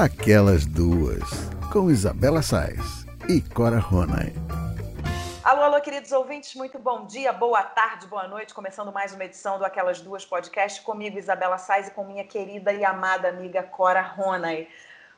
Aquelas Duas, com Isabela Sais e Cora Ronay. Alô, alô, queridos ouvintes, muito bom dia, boa tarde, boa noite. Começando mais uma edição do Aquelas Duas Podcast comigo, Isabela Sais, e com minha querida e amada amiga Cora Ronay.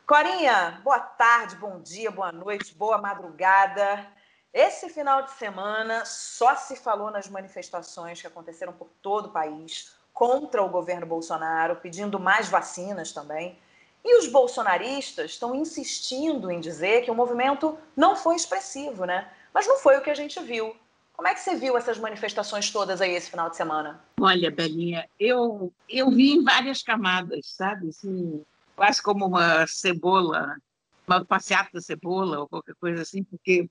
Corinha, boa tarde, bom dia, boa noite, boa madrugada. Esse final de semana só se falou nas manifestações que aconteceram por todo o país contra o governo Bolsonaro, pedindo mais vacinas também. E os bolsonaristas estão insistindo em dizer que o movimento não foi expressivo, né? Mas não foi o que a gente viu. Como é que você viu essas manifestações todas aí esse final de semana? Olha, Belinha, eu, eu vi em várias camadas, sabe? Assim, quase como uma cebola, uma passeata cebola ou qualquer coisa assim, porque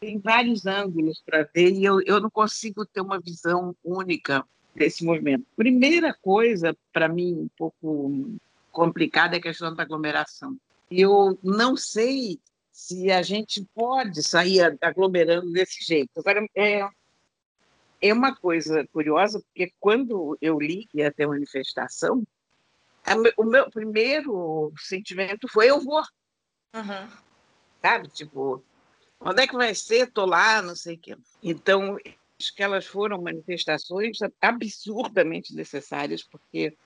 tem vários ângulos para ver e eu, eu não consigo ter uma visão única desse movimento. Primeira coisa, para mim, um pouco complicada é a questão da aglomeração. Eu não sei se a gente pode sair aglomerando desse jeito. Agora, é, é uma coisa curiosa, porque quando eu li que ia ter manifestação, o meu primeiro sentimento foi eu vou. Uhum. Sabe? Tipo, onde é que vai ser? Tô lá, não sei o quê. Então, acho que elas foram manifestações absurdamente necessárias, porque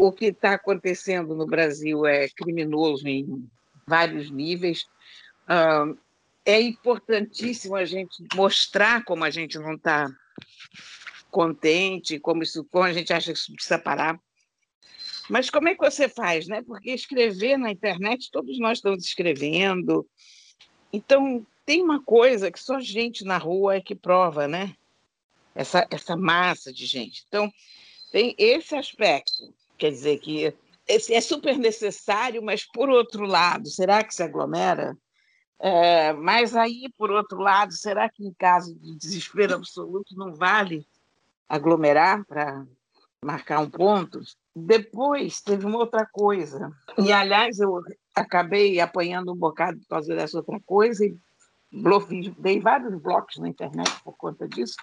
o que está acontecendo no Brasil é criminoso em vários níveis. é importantíssimo a gente mostrar como a gente não está contente, como, isso, como a gente acha que isso precisa parar. Mas como é que você faz, né? Porque escrever na internet, todos nós estamos escrevendo. Então, tem uma coisa que só gente na rua é que prova, né? Essa, essa massa de gente. Então, tem esse aspecto. Quer dizer que é super necessário, mas, por outro lado, será que se aglomera? É, mas aí, por outro lado, será que em caso de desespero absoluto não vale aglomerar para marcar um ponto? Depois teve uma outra coisa. E, aliás, eu acabei apanhando um bocado por causa dessa outra coisa e dei vários blocos na internet por conta disso,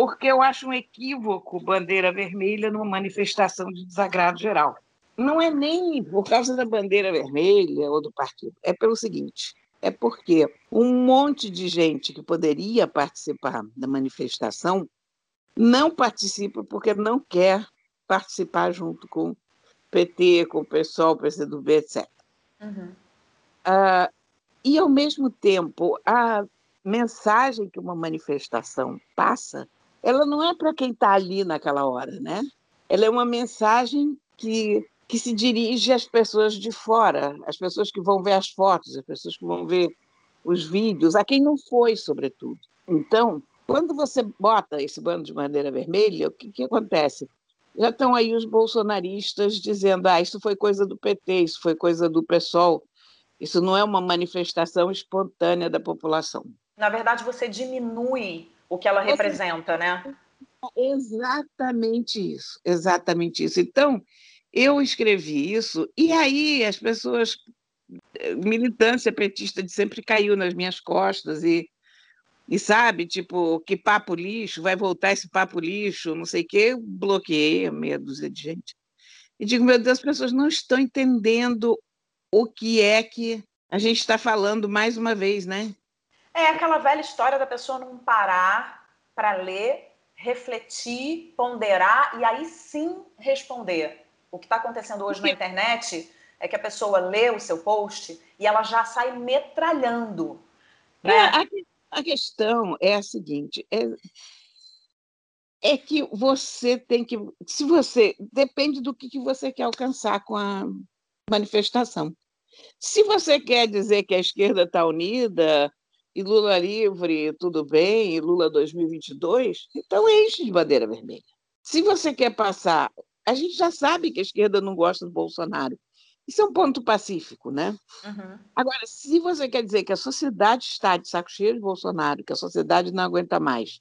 porque eu acho um equívoco bandeira vermelha numa manifestação de desagrado geral. Não é nem por causa da bandeira vermelha ou do partido, é pelo seguinte: é porque um monte de gente que poderia participar da manifestação não participa porque não quer participar junto com o PT, com o PSOL, PCdoB, etc. Uhum. Uh, e, ao mesmo tempo, a mensagem que uma manifestação passa, ela não é para quem está ali naquela hora, né? Ela é uma mensagem que, que se dirige às pessoas de fora, às pessoas que vão ver as fotos, às pessoas que vão ver os vídeos, a quem não foi, sobretudo. Então, quando você bota esse bando de bandeira vermelha, o que, que acontece? Já estão aí os bolsonaristas dizendo: ah, isso foi coisa do PT, isso foi coisa do PSOL, isso não é uma manifestação espontânea da população. Na verdade, você diminui o que ela representa, né? Exatamente isso, exatamente isso. Então, eu escrevi isso, e aí as pessoas, militância petista de sempre caiu nas minhas costas, e e sabe, tipo, que papo lixo, vai voltar esse papo lixo, não sei o quê, eu bloqueei meia dúzia de gente. E digo, meu Deus, as pessoas não estão entendendo o que é que a gente está falando mais uma vez, né? É aquela velha história da pessoa não parar para ler, refletir, ponderar e aí sim responder. O que está acontecendo hoje na internet é que a pessoa lê o seu post e ela já sai metralhando. Né? É, a, a questão é a seguinte: é, é que você tem que. Se você. Depende do que, que você quer alcançar com a manifestação. Se você quer dizer que a esquerda está unida e Lula livre, tudo bem, e Lula 2022, então enche de bandeira vermelha. Se você quer passar. A gente já sabe que a esquerda não gosta do Bolsonaro. Isso é um ponto pacífico, né? Uhum. Agora, se você quer dizer que a sociedade está de saco cheio de Bolsonaro, que a sociedade não aguenta mais,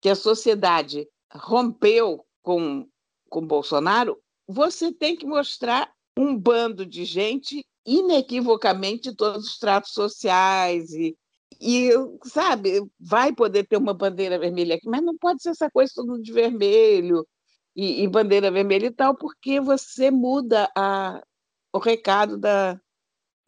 que a sociedade rompeu com, com Bolsonaro, você tem que mostrar um bando de gente inequivocamente todos os tratos sociais e, e sabe, vai poder ter uma bandeira vermelha aqui, mas não pode ser essa coisa tudo de vermelho e, e bandeira vermelha e tal, porque você muda a, o recado da,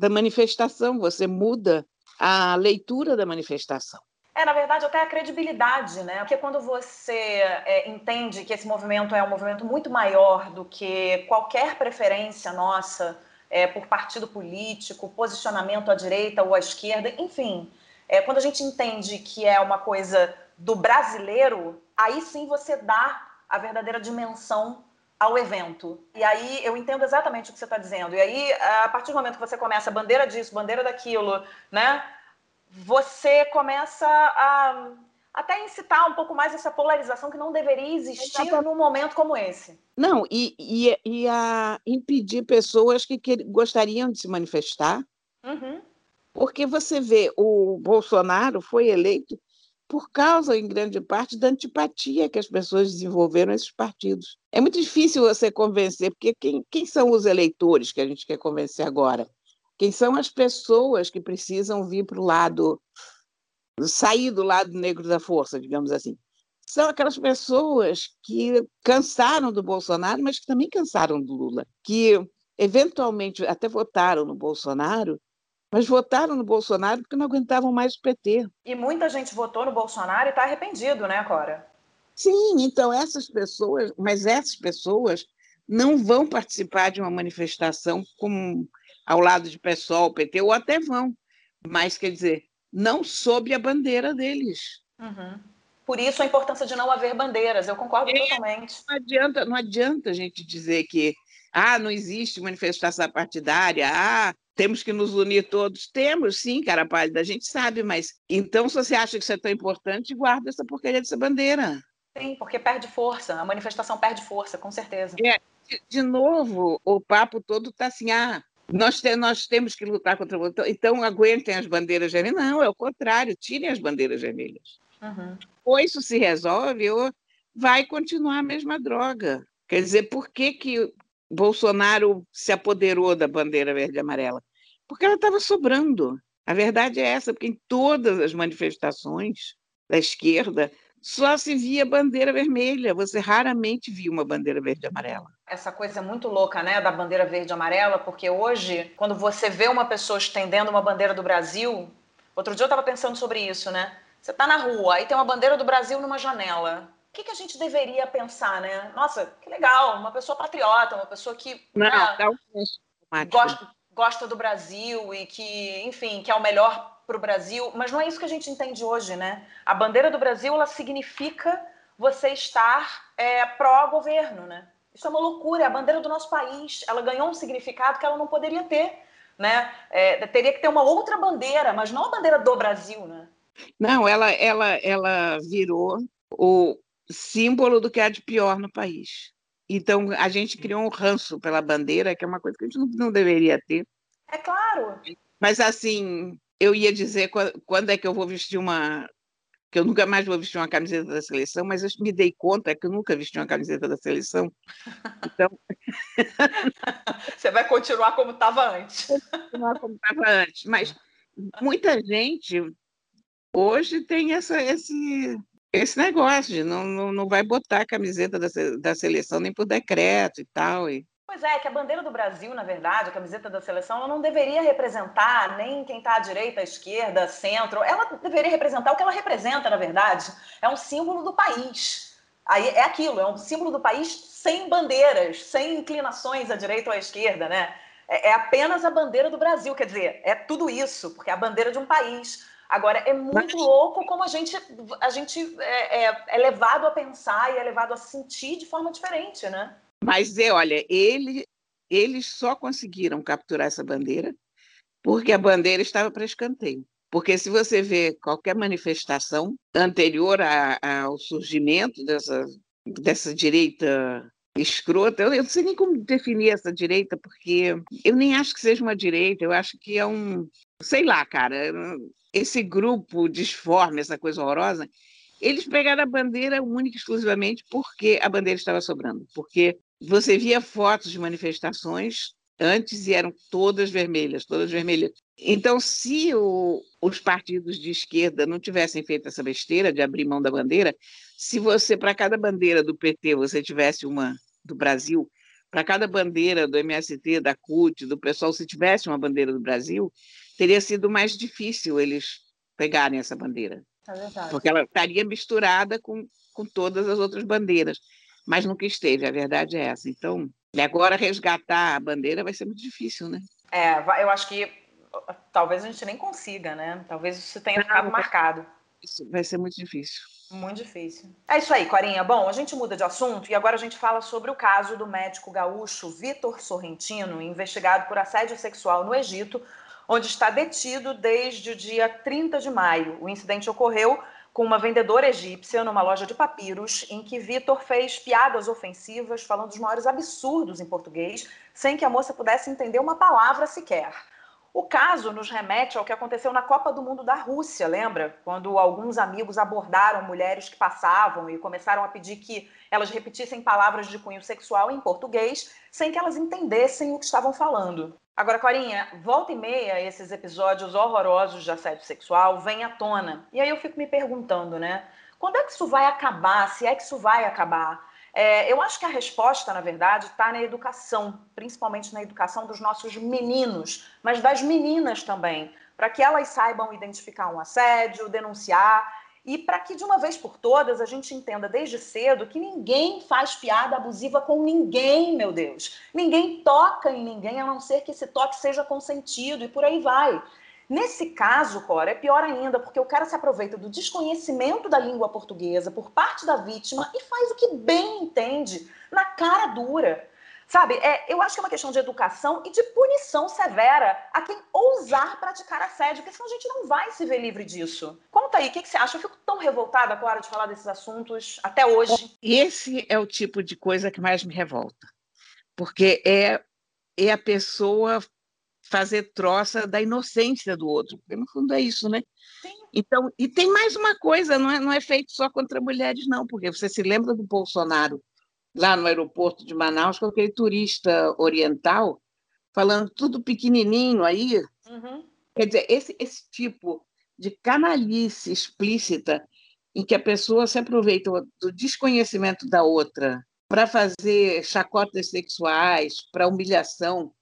da manifestação, você muda a leitura da manifestação. É, na verdade, até a credibilidade, né? Porque quando você é, entende que esse movimento é um movimento muito maior do que qualquer preferência nossa é, por partido político, posicionamento à direita ou à esquerda, enfim, é, quando a gente entende que é uma coisa do brasileiro, aí sim você dá a verdadeira dimensão ao evento. E aí eu entendo exatamente o que você está dizendo. E aí, a partir do momento que você começa bandeira disso, bandeira daquilo, né? Você começa a até incitar um pouco mais essa polarização que não deveria existir num momento como esse. Não, e, e, e a impedir pessoas que, que gostariam de se manifestar. Uhum. Porque você vê, o Bolsonaro foi eleito por causa, em grande parte, da antipatia que as pessoas desenvolveram esses partidos. É muito difícil você convencer, porque quem, quem são os eleitores que a gente quer convencer agora? Quem são as pessoas que precisam vir para o lado, sair do lado negro da força, digamos assim? São aquelas pessoas que cansaram do Bolsonaro, mas que também cansaram do Lula, que eventualmente até votaram no Bolsonaro, mas votaram no Bolsonaro porque não aguentavam mais o PT. E muita gente votou no Bolsonaro e está arrependido, né, Cora? Sim, então essas pessoas, mas essas pessoas não vão participar de uma manifestação com, ao lado de PSOL, PT, ou até vão, mas quer dizer, não sob a bandeira deles. Uhum. Por isso a importância de não haver bandeiras, eu concordo é, totalmente. Não adianta, não adianta a gente dizer que ah, não existe manifestação partidária, ah, temos que nos unir todos. Temos, sim, cara pálida, a gente sabe, mas então se você acha que isso é tão importante, guarda essa porcaria dessa bandeira. Sim, porque perde força, a manifestação perde força, com certeza. É, de, de novo, o papo todo está assim, ah, nós, te, nós temos que lutar contra o então aguentem as bandeiras vermelhas. Não, é o contrário, tirem as bandeiras vermelhas. Uhum. Ou isso se resolve, ou vai continuar a mesma droga. Quer dizer, por que, que Bolsonaro se apoderou da bandeira verde e amarela? Porque ela estava sobrando. A verdade é essa, porque em todas as manifestações da esquerda só se via bandeira vermelha, você raramente via uma bandeira verde e amarela. Essa coisa é muito louca, né, da bandeira verde e amarela, porque hoje, quando você vê uma pessoa estendendo uma bandeira do Brasil, outro dia eu estava pensando sobre isso, né? Você está na rua, aí tem uma bandeira do Brasil numa janela que, que a gente deveria pensar, né? Nossa, que legal, uma pessoa patriota, uma pessoa que Não, né, um gosta, gosta do Brasil e que, enfim, que é o melhor para o Brasil, mas não é isso que a gente entende hoje, né? A bandeira do Brasil, ela significa você estar é, pró-governo, né? Isso é uma loucura, é a bandeira do nosso país, ela ganhou um significado que ela não poderia ter, né? É, teria que ter uma outra bandeira, mas não a bandeira do Brasil, né? Não, ela, ela, ela virou o, símbolo do que há de pior no país. Então, a gente criou um ranço pela bandeira, que é uma coisa que a gente não, não deveria ter. É claro. Mas, assim, eu ia dizer quando é que eu vou vestir uma. que eu nunca mais vou vestir uma camiseta da seleção, mas eu me dei conta que eu nunca vesti uma camiseta da seleção. Então. Você vai continuar como estava antes. Continuar como estava antes. Mas muita gente hoje tem essa, esse, esse negócio de não, não, não vai botar a camiseta da, da seleção nem por decreto e tal. E... Pois é, que a bandeira do Brasil, na verdade, a camiseta da seleção, ela não deveria representar nem quem está à direita, à esquerda, centro. Ela deveria representar o que ela representa, na verdade. É um símbolo do país. Aí é aquilo, é um símbolo do país sem bandeiras, sem inclinações à direita ou à esquerda, né? É, é apenas a bandeira do Brasil, quer dizer, é tudo isso, porque é a bandeira de um país. Agora, é muito Mas... louco como a gente, a gente é, é, é, levado a pensar e é levado a sentir de forma diferente, né? Mas, é, olha, ele, eles só conseguiram capturar essa bandeira porque a bandeira estava para escanteio. Porque se você vê qualquer manifestação anterior a, ao surgimento dessa, dessa direita escrota, eu, eu não sei nem como definir essa direita, porque eu nem acho que seja uma direita, eu acho que é um, sei lá, cara, esse grupo disforme, essa coisa horrorosa, eles pegaram a bandeira única e exclusivamente porque a bandeira estava sobrando. Porque você via fotos de manifestações antes e eram todas vermelhas, todas vermelhas. Então, se o, os partidos de esquerda não tivessem feito essa besteira de abrir mão da bandeira, se você, para cada bandeira do PT, você tivesse uma do Brasil, para cada bandeira do MST, da CUT, do pessoal, se tivesse uma bandeira do Brasil, teria sido mais difícil eles pegarem essa bandeira. É porque ela estaria misturada com, com todas as outras bandeiras. Mas nunca esteve, a verdade é essa. Então, agora resgatar a bandeira vai ser muito difícil, né? É, eu acho que talvez a gente nem consiga, né? Talvez isso tenha ficado marcado. Isso vai ser muito difícil. Muito difícil. É isso aí, Corinha. Bom, a gente muda de assunto e agora a gente fala sobre o caso do médico gaúcho Vitor Sorrentino, investigado por assédio sexual no Egito, onde está detido desde o dia 30 de maio. O incidente ocorreu com uma vendedora egípcia numa loja de papiros, em que Vitor fez piadas ofensivas, falando os maiores absurdos em português, sem que a moça pudesse entender uma palavra sequer. O caso nos remete ao que aconteceu na Copa do Mundo da Rússia, lembra? Quando alguns amigos abordaram mulheres que passavam e começaram a pedir que elas repetissem palavras de cunho sexual em português, sem que elas entendessem o que estavam falando. Agora, Corinha, volta e meia esses episódios horrorosos de assédio sexual vêm à tona. E aí eu fico me perguntando, né? Quando é que isso vai acabar? Se é que isso vai acabar? É, eu acho que a resposta, na verdade, está na educação, principalmente na educação dos nossos meninos, mas das meninas também, para que elas saibam identificar um assédio, denunciar e para que de uma vez por todas a gente entenda desde cedo que ninguém faz piada abusiva com ninguém, meu Deus. Ninguém toca em ninguém a não ser que esse toque seja consentido e por aí vai. Nesse caso, Cora, é pior ainda, porque o cara se aproveita do desconhecimento da língua portuguesa por parte da vítima e faz o que bem entende, na cara dura. Sabe, é, eu acho que é uma questão de educação e de punição severa a quem ousar praticar assédio, porque senão a gente não vai se ver livre disso. Conta aí, o que, que você acha? Eu fico tão revoltada, Clara, de falar desses assuntos até hoje. Esse é o tipo de coisa que mais me revolta, porque é, é a pessoa fazer troça da inocência do outro, porque no fundo é isso, né? Sim. Então, e tem mais uma coisa, não é, não é feito só contra mulheres, não, porque você se lembra do Bolsonaro lá no aeroporto de Manaus com aquele turista oriental falando tudo pequenininho aí. Uhum. Quer dizer, esse, esse tipo de canalice explícita em que a pessoa se aproveita do desconhecimento da outra para fazer chacotas sexuais, para humilhação,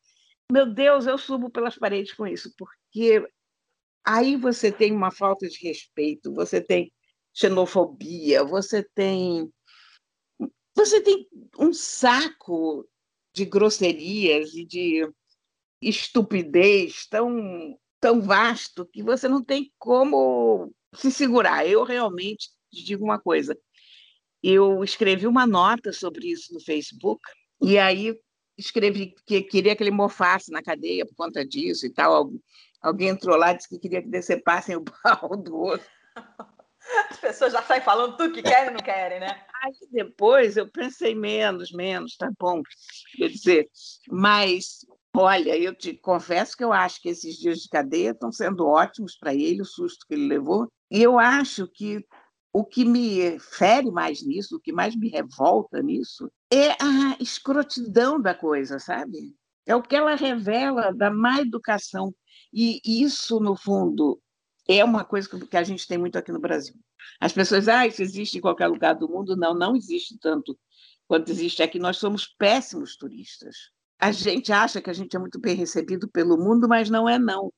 meu Deus, eu subo pelas paredes com isso, porque aí você tem uma falta de respeito, você tem xenofobia, você tem você tem um saco de grosserias e de estupidez tão tão vasto que você não tem como se segurar. Eu realmente te digo uma coisa. Eu escrevi uma nota sobre isso no Facebook e aí escrevi que queria que ele mofasse na cadeia por conta disso e tal. Alguém entrou lá e disse que queria que decepassem o pau do outro. As pessoas já saem falando tudo que querem e não querem, né? Aí depois eu pensei menos, menos, tá bom. Quer dizer, mas olha, eu te confesso que eu acho que esses dias de cadeia estão sendo ótimos para ele, o susto que ele levou. E eu acho que o que me fere mais nisso, o que mais me revolta nisso, é a escrotidão da coisa, sabe? É o que ela revela da má educação. E isso, no fundo, é uma coisa que a gente tem muito aqui no Brasil. As pessoas, ah, isso existe em qualquer lugar do mundo. Não, não existe tanto quanto existe aqui. Nós somos péssimos turistas. A gente acha que a gente é muito bem recebido pelo mundo, mas não é não.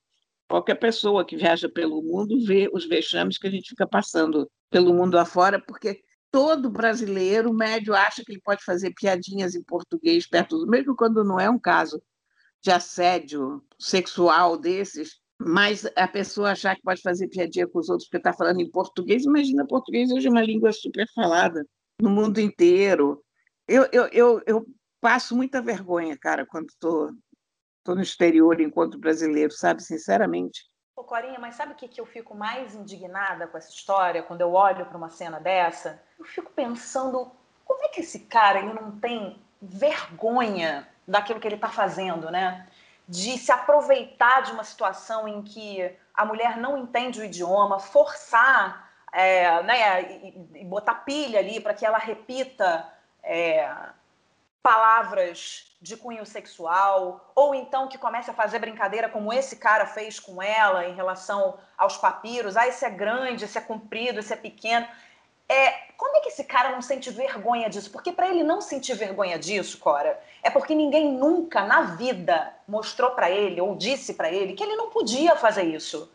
Qualquer pessoa que viaja pelo mundo vê os vexames que a gente fica passando pelo mundo afora, porque todo brasileiro médio acha que ele pode fazer piadinhas em português perto do mesmo quando não é um caso de assédio sexual desses, mas a pessoa achar que pode fazer piadinha com os outros porque está falando em português, imagina português hoje é uma língua super falada no mundo inteiro. Eu, eu, eu, eu passo muita vergonha, cara, quando estou tô, tô no exterior enquanto brasileiro, sabe, sinceramente. Pô, Corinha, mas sabe o que, que eu fico mais indignada com essa história quando eu olho para uma cena dessa? Eu fico pensando como é que esse cara ele não tem vergonha daquilo que ele está fazendo, né? De se aproveitar de uma situação em que a mulher não entende o idioma, forçar, é, né, e, e, botar pilha ali para que ela repita é, palavras de cunho sexual, ou então que comece a fazer brincadeira como esse cara fez com ela em relação aos papiros, ah, esse é grande, esse é comprido, esse é pequeno. É, como é que esse cara não sente vergonha disso? Porque para ele não sentir vergonha disso, Cora, é porque ninguém nunca na vida mostrou para ele ou disse para ele que ele não podia fazer isso.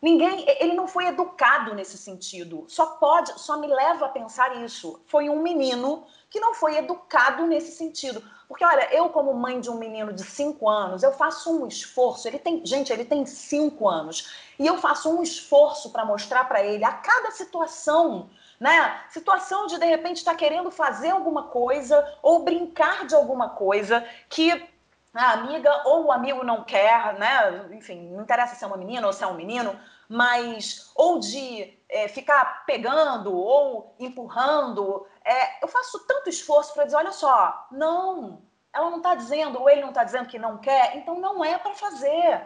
Ninguém, ele não foi educado nesse sentido. Só pode, só me leva a pensar isso. Foi um menino que não foi educado nesse sentido. Porque, olha, eu, como mãe de um menino de 5 anos, eu faço um esforço. Ele tem, gente, ele tem 5 anos. E eu faço um esforço para mostrar para ele a cada situação, né? Situação de, de repente, estar tá querendo fazer alguma coisa ou brincar de alguma coisa que a amiga ou o amigo não quer, né? Enfim, não interessa se é uma menina ou se é um menino, mas ou de é, ficar pegando ou empurrando. É, eu faço tanto esforço para dizer, olha só, não, ela não está dizendo ou ele não está dizendo que não quer, então não é para fazer.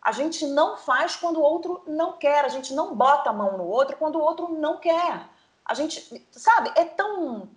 A gente não faz quando o outro não quer, a gente não bota a mão no outro quando o outro não quer. A gente, sabe, é tão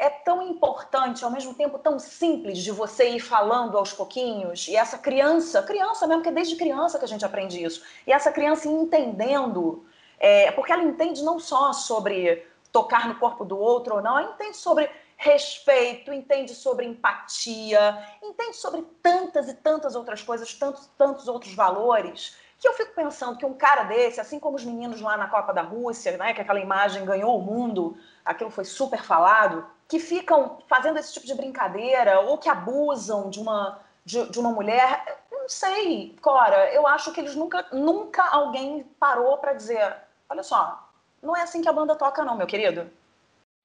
é tão importante, ao mesmo tempo tão simples de você ir falando aos pouquinhos, e essa criança, criança mesmo, que é desde criança que a gente aprende isso, e essa criança entendendo, é, porque ela entende não só sobre tocar no corpo do outro ou não, ela entende sobre respeito, entende sobre empatia, entende sobre tantas e tantas outras coisas, tantos, tantos outros valores, que eu fico pensando que um cara desse, assim como os meninos lá na Copa da Rússia, né, que aquela imagem ganhou o mundo, aquilo foi super falado, que ficam fazendo esse tipo de brincadeira ou que abusam de uma, de, de uma mulher. Não sei, Cora, eu acho que eles nunca, nunca alguém parou para dizer: olha só, não é assim que a banda toca, não, meu querido.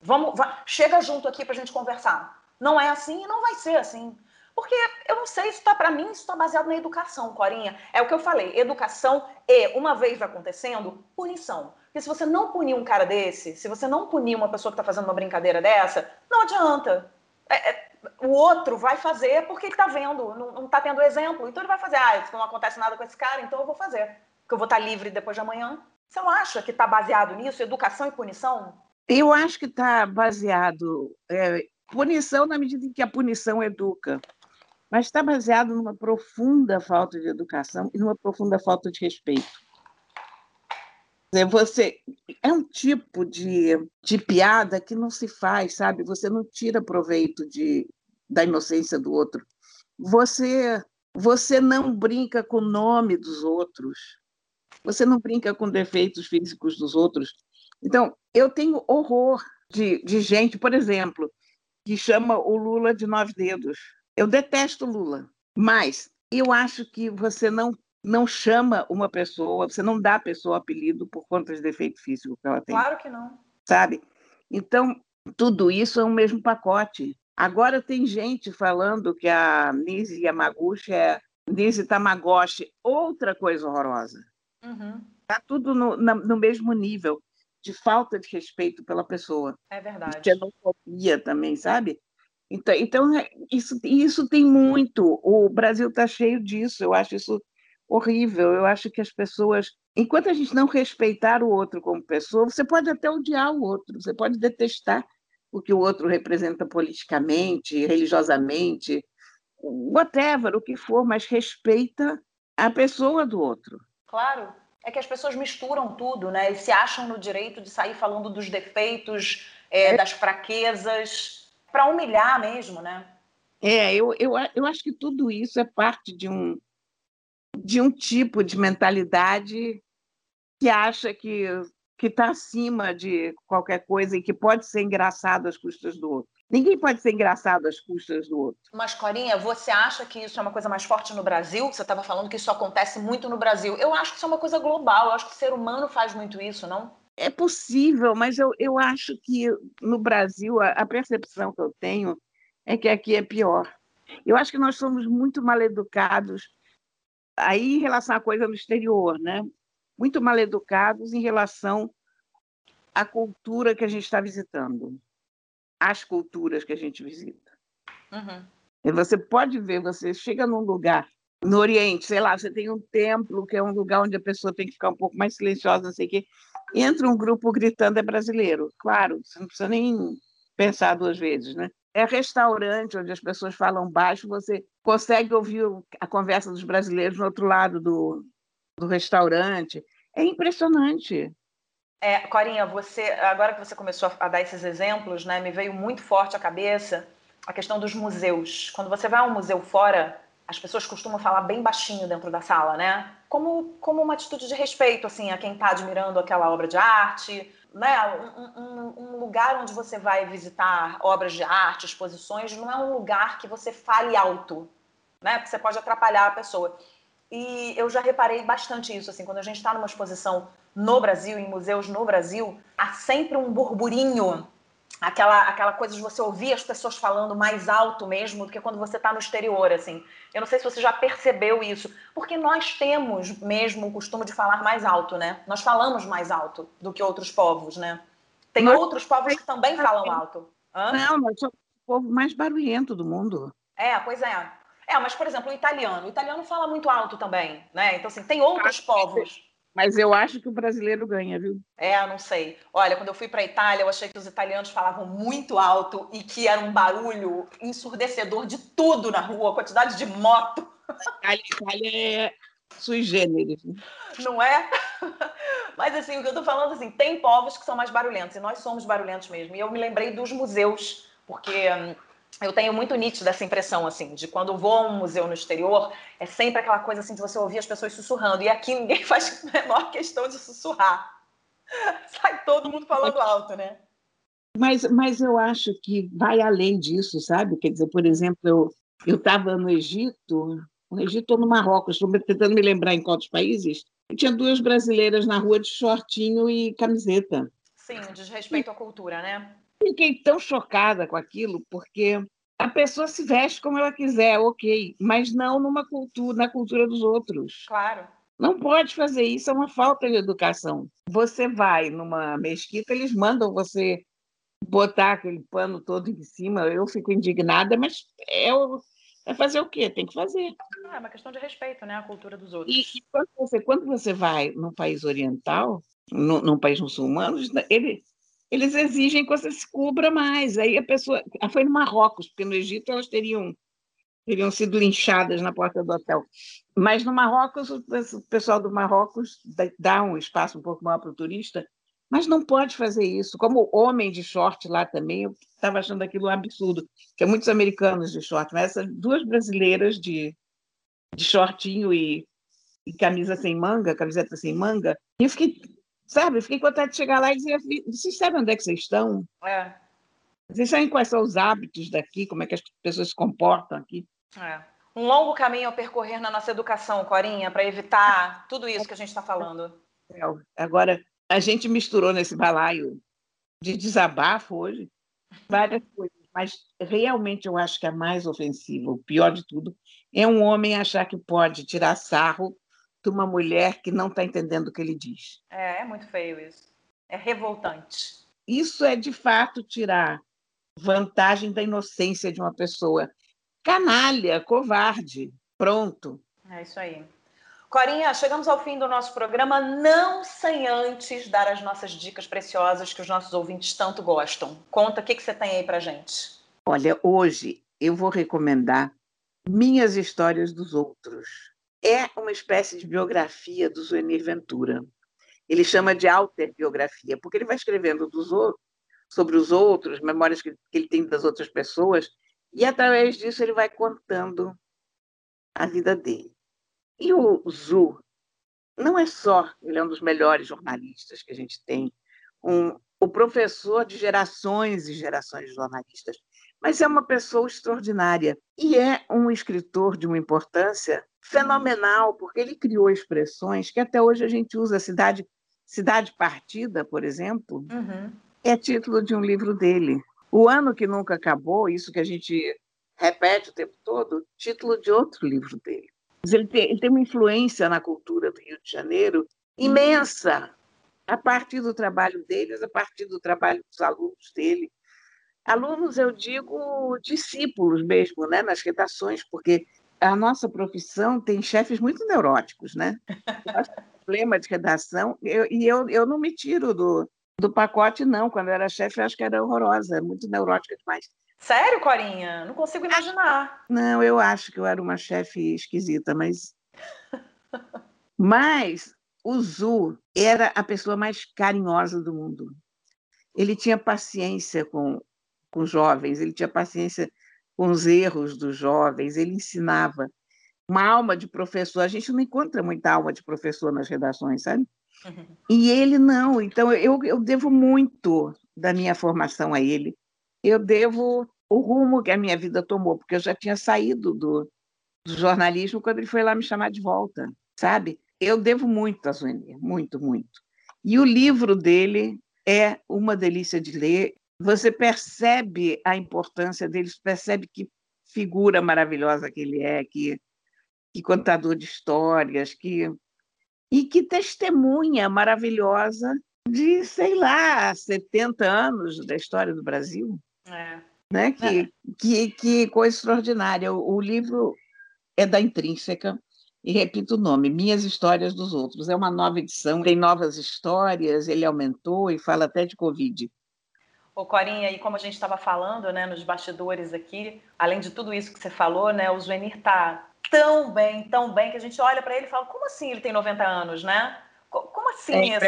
Vamos, chega junto aqui para a gente conversar. Não é assim e não vai ser assim. Porque eu não sei se está para mim, isso está baseado na educação, Corinha. É o que eu falei, educação e, uma vez acontecendo, punição. Porque se você não punir um cara desse, se você não punir uma pessoa que está fazendo uma brincadeira dessa, não adianta. É, é, o outro vai fazer porque ele está vendo, não está tendo exemplo. Então ele vai fazer, ah, não acontece nada com esse cara, então eu vou fazer. Porque eu vou estar tá livre depois de amanhã. Você não acha que está baseado nisso, educação e punição? Eu acho que está baseado. É, punição na medida em que a punição educa mas está baseado numa profunda falta de educação e numa profunda falta de respeito. Você é um tipo de, de piada que não se faz, sabe? Você não tira proveito de, da inocência do outro. Você você não brinca com o nome dos outros. Você não brinca com defeitos físicos dos outros. Então, eu tenho horror de, de gente, por exemplo, que chama o Lula de nove dedos. Eu detesto Lula, mas eu acho que você não não chama uma pessoa, você não dá a pessoa apelido por conta de defeito físico que ela tem. Claro que não. Sabe? Então, tudo isso é o mesmo pacote. Agora tem gente falando que a Nise Yamaguchi é Nise Tamagotchi, outra coisa horrorosa. Uhum. Tá tudo no, no mesmo nível de falta de respeito pela pessoa. É verdade. De xenofobia também, sabe? Então, então é, isso, isso tem muito. O Brasil está cheio disso. Eu acho isso horrível. Eu acho que as pessoas, enquanto a gente não respeitar o outro como pessoa, você pode até odiar o outro, você pode detestar o que o outro representa politicamente, religiosamente, whatever, o que for, mas respeita a pessoa do outro. Claro. É que as pessoas misturam tudo, né? E se acham no direito de sair falando dos defeitos, é, é. das fraquezas para humilhar mesmo, né? É, eu, eu, eu acho que tudo isso é parte de um, de um tipo de mentalidade que acha que que está acima de qualquer coisa e que pode ser engraçado às custas do outro. Ninguém pode ser engraçado às custas do outro. Mas, Corinha, você acha que isso é uma coisa mais forte no Brasil? Você estava falando que isso acontece muito no Brasil. Eu acho que isso é uma coisa global. Eu acho que o ser humano faz muito isso, não? É possível, mas eu, eu acho que no Brasil a, a percepção que eu tenho é que aqui é pior. Eu acho que nós somos muito mal educados aí em relação à coisa no exterior, né? Muito mal educados em relação à cultura que a gente está visitando, às culturas que a gente visita. Uhum. E você pode ver, você chega num lugar no Oriente, sei lá, você tem um templo que é um lugar onde a pessoa tem que ficar um pouco mais silenciosa, não sei o quê entra um grupo gritando é brasileiro. Claro, você não precisa nem pensar duas vezes, né? É restaurante onde as pessoas falam baixo, você consegue ouvir a conversa dos brasileiros no outro lado do, do restaurante. É impressionante. É, Corinha, você agora que você começou a, dar esses exemplos, né, me veio muito forte à cabeça a questão dos museus. Quando você vai a um museu fora, as pessoas costumam falar bem baixinho dentro da sala, né? Como, como uma atitude de respeito, assim, a quem está admirando aquela obra de arte, né? Um, um, um, lugar onde você vai visitar obras de arte, exposições, não é um lugar que você fale alto, né? Porque você pode atrapalhar a pessoa. E eu já reparei bastante isso, assim, quando a gente está numa exposição no Brasil, em museus no Brasil, há sempre um burburinho aquela, aquela coisa de você ouvir as pessoas falando mais alto mesmo do que quando você está no exterior, assim. Eu não sei se você já percebeu isso, porque nós temos mesmo o costume de falar mais alto, né? Nós falamos mais alto do que outros povos, né? Tem nós... outros povos que também falam alto. Hã? Não, nós somos o povo mais barulhento do mundo. É, pois é. É, mas, por exemplo, o italiano. O italiano fala muito alto também, né? Então, assim, tem outros povos mas eu acho que o brasileiro ganha, viu? É, não sei. Olha, quando eu fui para a Itália, eu achei que os italianos falavam muito alto e que era um barulho ensurdecedor de tudo na rua, quantidade de moto. A Itália é sui generis. Né? Não é? Mas assim, o que eu estou falando assim, tem povos que são mais barulhentos e nós somos barulhentos mesmo. E eu me lembrei dos museus, porque hum, eu tenho muito nítido essa impressão, assim, de quando vou a um museu no exterior, é sempre aquela coisa assim de você ouvir as pessoas sussurrando. E aqui ninguém faz a menor questão de sussurrar. Sai todo mundo falando alto, né? Mas, mas eu acho que vai além disso, sabe? Quer dizer, por exemplo, eu estava no Egito, no Egito ou no Marrocos, estou tentando me lembrar em quantos países, e tinha duas brasileiras na rua de shortinho e camiseta. Sim, desrespeito à cultura, né? Fiquei tão chocada com aquilo, porque a pessoa se veste como ela quiser, ok, mas não numa cultura, na cultura dos outros. Claro. Não pode fazer isso, é uma falta de educação. Você vai numa mesquita, eles mandam você botar aquele pano todo em cima, eu fico indignada, mas é, é fazer o quê? Tem que fazer. É uma questão de respeito, né? A cultura dos outros. E, e quando, você, quando você vai num país oriental, num, num país muçulmano, ele, eles exigem que você se cubra mais. Aí a pessoa. Ah, foi no Marrocos, porque no Egito elas teriam, teriam sido linchadas na porta do hotel. Mas no Marrocos, o pessoal do Marrocos dá um espaço um pouco maior para o turista, mas não pode fazer isso. Como homem de short lá também, eu estava achando aquilo um absurdo, que é muitos americanos de short, mas essas duas brasileiras de, de shortinho e, e camisa sem manga, camiseta sem manga, eu fiquei Sabe? Fiquei com vontade de chegar lá e dizer: vocês sabem onde é que vocês estão? É. Vocês sabem quais são os hábitos daqui, como é que as pessoas se comportam aqui? É. Um longo caminho a percorrer na nossa educação, Corinha, para evitar tudo isso que a gente está falando. É, agora, a gente misturou nesse balaio de desabafo hoje várias coisas, mas realmente eu acho que é mais ofensivo, o pior de tudo, é um homem achar que pode tirar sarro de uma mulher que não está entendendo o que ele diz. É, é muito feio isso. É revoltante. Isso é, de fato, tirar vantagem da inocência de uma pessoa. Canalha, covarde. Pronto. É isso aí. Corinha, chegamos ao fim do nosso programa, não sem antes dar as nossas dicas preciosas que os nossos ouvintes tanto gostam. Conta o que, que você tem aí para gente. Olha, hoje eu vou recomendar Minhas Histórias dos Outros é uma espécie de biografia do Zuenir Ventura. Ele chama de autobiografia, porque ele vai escrevendo dos outros, sobre os outros, memórias que ele tem das outras pessoas, e através disso ele vai contando a vida dele. E o Zu não é só, ele é um dos melhores jornalistas que a gente tem, um, o professor de gerações e gerações de jornalistas, mas é uma pessoa extraordinária e é um escritor de uma importância fenomenal, porque ele criou expressões que até hoje a gente usa. Cidade, cidade Partida, por exemplo, uhum. é título de um livro dele. O Ano que Nunca Acabou, isso que a gente repete o tempo todo, título de outro livro dele. Ele tem, ele tem uma influência na cultura do Rio de Janeiro imensa, a partir do trabalho deles, a partir do trabalho dos alunos dele. Alunos, eu digo discípulos mesmo, né, nas redações, porque a nossa profissão tem chefes muito neuróticos, né? problema de redação, eu, e eu, eu não me tiro do, do pacote, não. Quando eu era chefe, eu acho que era horrorosa, muito neurótica demais. Sério, Corinha? Não consigo imaginar. Não, eu acho que eu era uma chefe esquisita, mas. Mas o Zu era a pessoa mais carinhosa do mundo. Ele tinha paciência com, com jovens, ele tinha paciência com os erros dos jovens, ele ensinava. Uma alma de professor, a gente não encontra muita alma de professor nas redações, sabe? Uhum. E ele não, então eu, eu devo muito da minha formação a ele. Eu devo o rumo que a minha vida tomou, porque eu já tinha saído do, do jornalismo quando ele foi lá me chamar de volta, sabe? Eu devo muito a Zuenir, muito, muito. E o livro dele é uma delícia de ler. Você percebe a importância dele, percebe que figura maravilhosa que ele é, que, que contador de histórias, que e que testemunha maravilhosa de, sei lá, 70 anos da história do Brasil. É. Né? Que, é. que, que coisa extraordinária. O, o livro é da Intrínseca, e repito o nome, Minhas Histórias dos Outros. É uma nova edição, tem novas histórias, ele aumentou e fala até de Covid. Ô Corinha, e como a gente estava falando né, nos bastidores aqui, além de tudo isso que você falou, né, o Zuenir está tão bem, tão bem, que a gente olha para ele e fala, como assim ele tem 90 anos, né? Como assim? É,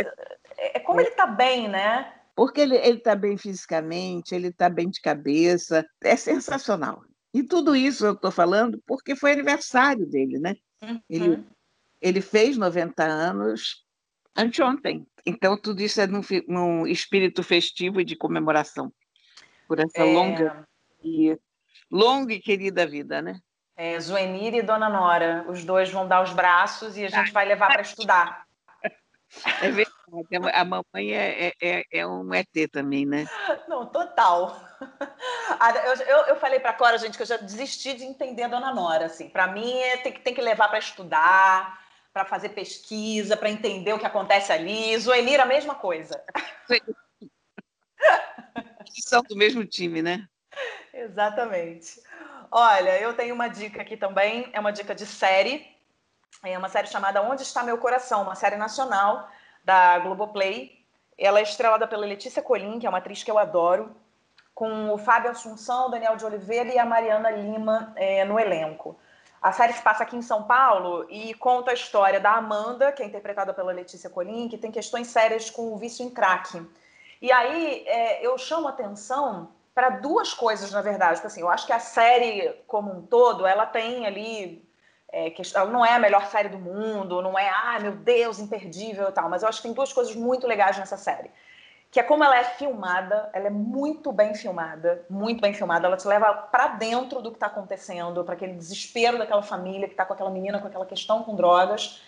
é, é como ele está bem, né? Porque ele está bem fisicamente, ele está bem de cabeça, é sensacional. E tudo isso eu estou falando porque foi aniversário dele, né? Uhum. Ele, ele fez 90 anos anteontem. Então, tudo isso é num, num espírito festivo e de comemoração por essa é... longa, e, longa e querida vida, né? É, Zuenir e Dona Nora, os dois vão dar os braços e a gente vai levar para estudar. É verdade, a mamãe é, é, é, é um ET também, né? Não, total. Eu, eu, eu falei para a Cora, gente, que eu já desisti de entender a Dona Nora. Assim. Para mim, é, tem, tem que levar para estudar, para fazer pesquisa, para entender o que acontece ali. Zuenir, a mesma coisa. São do mesmo time, né? Exatamente. Olha, eu tenho uma dica aqui também, é uma dica de série. É uma série chamada Onde Está Meu Coração, uma série nacional da Globoplay. Ela é estrelada pela Letícia Colim, que é uma atriz que eu adoro com o Fábio Assunção, Daniel de Oliveira e a Mariana Lima é, no elenco. A série se passa aqui em São Paulo e conta a história da Amanda, que é interpretada pela Letícia Colim, que tem questões sérias com o vício em crack. E aí é, eu chamo atenção para duas coisas, na verdade. Porque, assim, eu acho que a série como um todo, ela tem ali. É, ela não é a melhor série do mundo, não é, ah, meu Deus, imperdível e tal. Mas eu acho que tem duas coisas muito legais nessa série que é como ela é filmada, ela é muito bem filmada, muito bem filmada, ela te leva para dentro do que está acontecendo, para aquele desespero daquela família que está com aquela menina com aquela questão com drogas,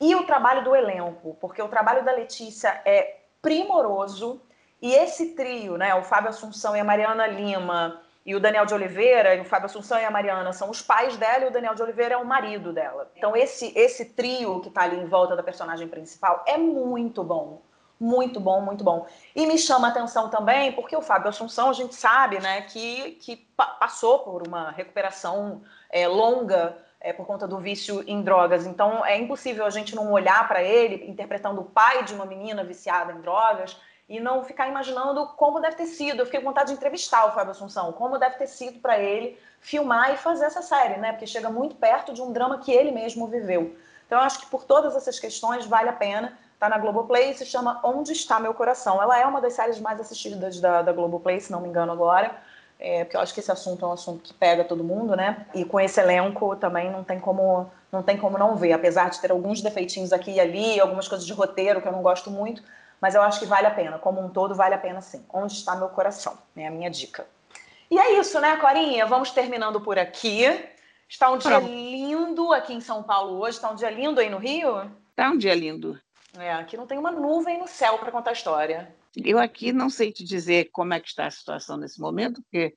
e o trabalho do elenco, porque o trabalho da Letícia é primoroso, e esse trio, né, o Fábio Assunção e a Mariana Lima, e o Daniel de Oliveira, e o Fábio Assunção e a Mariana são os pais dela e o Daniel de Oliveira é o marido dela. Então esse esse trio que está ali em volta da personagem principal é muito bom muito bom, muito bom. E me chama a atenção também, porque o Fábio Assunção, a gente sabe, né, que, que passou por uma recuperação é, longa é, por conta do vício em drogas. Então, é impossível a gente não olhar para ele interpretando o pai de uma menina viciada em drogas e não ficar imaginando como deve ter sido. Eu fiquei com vontade de entrevistar o Fábio Assunção, como deve ter sido para ele filmar e fazer essa série, né? Porque chega muito perto de um drama que ele mesmo viveu. Então, eu acho que por todas essas questões vale a pena. Tá na Globoplay e se chama Onde Está Meu Coração. Ela é uma das séries mais assistidas da, da Globoplay, se não me engano agora. É, porque eu acho que esse assunto é um assunto que pega todo mundo, né? E com esse elenco também não tem como não tem como não ver, apesar de ter alguns defeitinhos aqui e ali, algumas coisas de roteiro que eu não gosto muito, mas eu acho que vale a pena, como um todo vale a pena sim. Onde está meu coração? É a minha dica. E é isso, né, Corinha? Vamos terminando por aqui. Está um dia lindo aqui em São Paulo hoje. Está um dia lindo aí no Rio? Está um dia lindo. É, aqui não tem uma nuvem no céu para contar a história. Eu aqui não sei te dizer como é que está a situação nesse momento, porque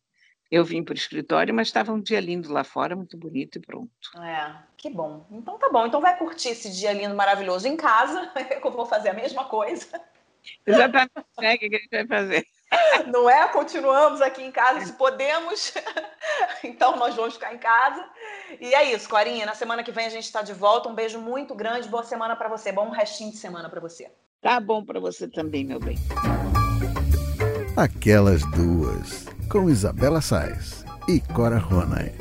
eu vim para o escritório, mas estava um dia lindo lá fora, muito bonito e pronto. É, que bom. Então tá bom. Então vai curtir esse dia lindo, maravilhoso em casa, que eu vou fazer a mesma coisa. Exatamente, né? O que a gente vai fazer? Não é? Continuamos aqui em casa, se podemos. Então nós vamos ficar em casa. E é isso, Corinha. Na semana que vem a gente está de volta. Um beijo muito grande. Boa semana para você. Bom restinho de semana para você. Tá bom para você também, meu bem. Aquelas duas, com Isabela Sais e Cora Ronay.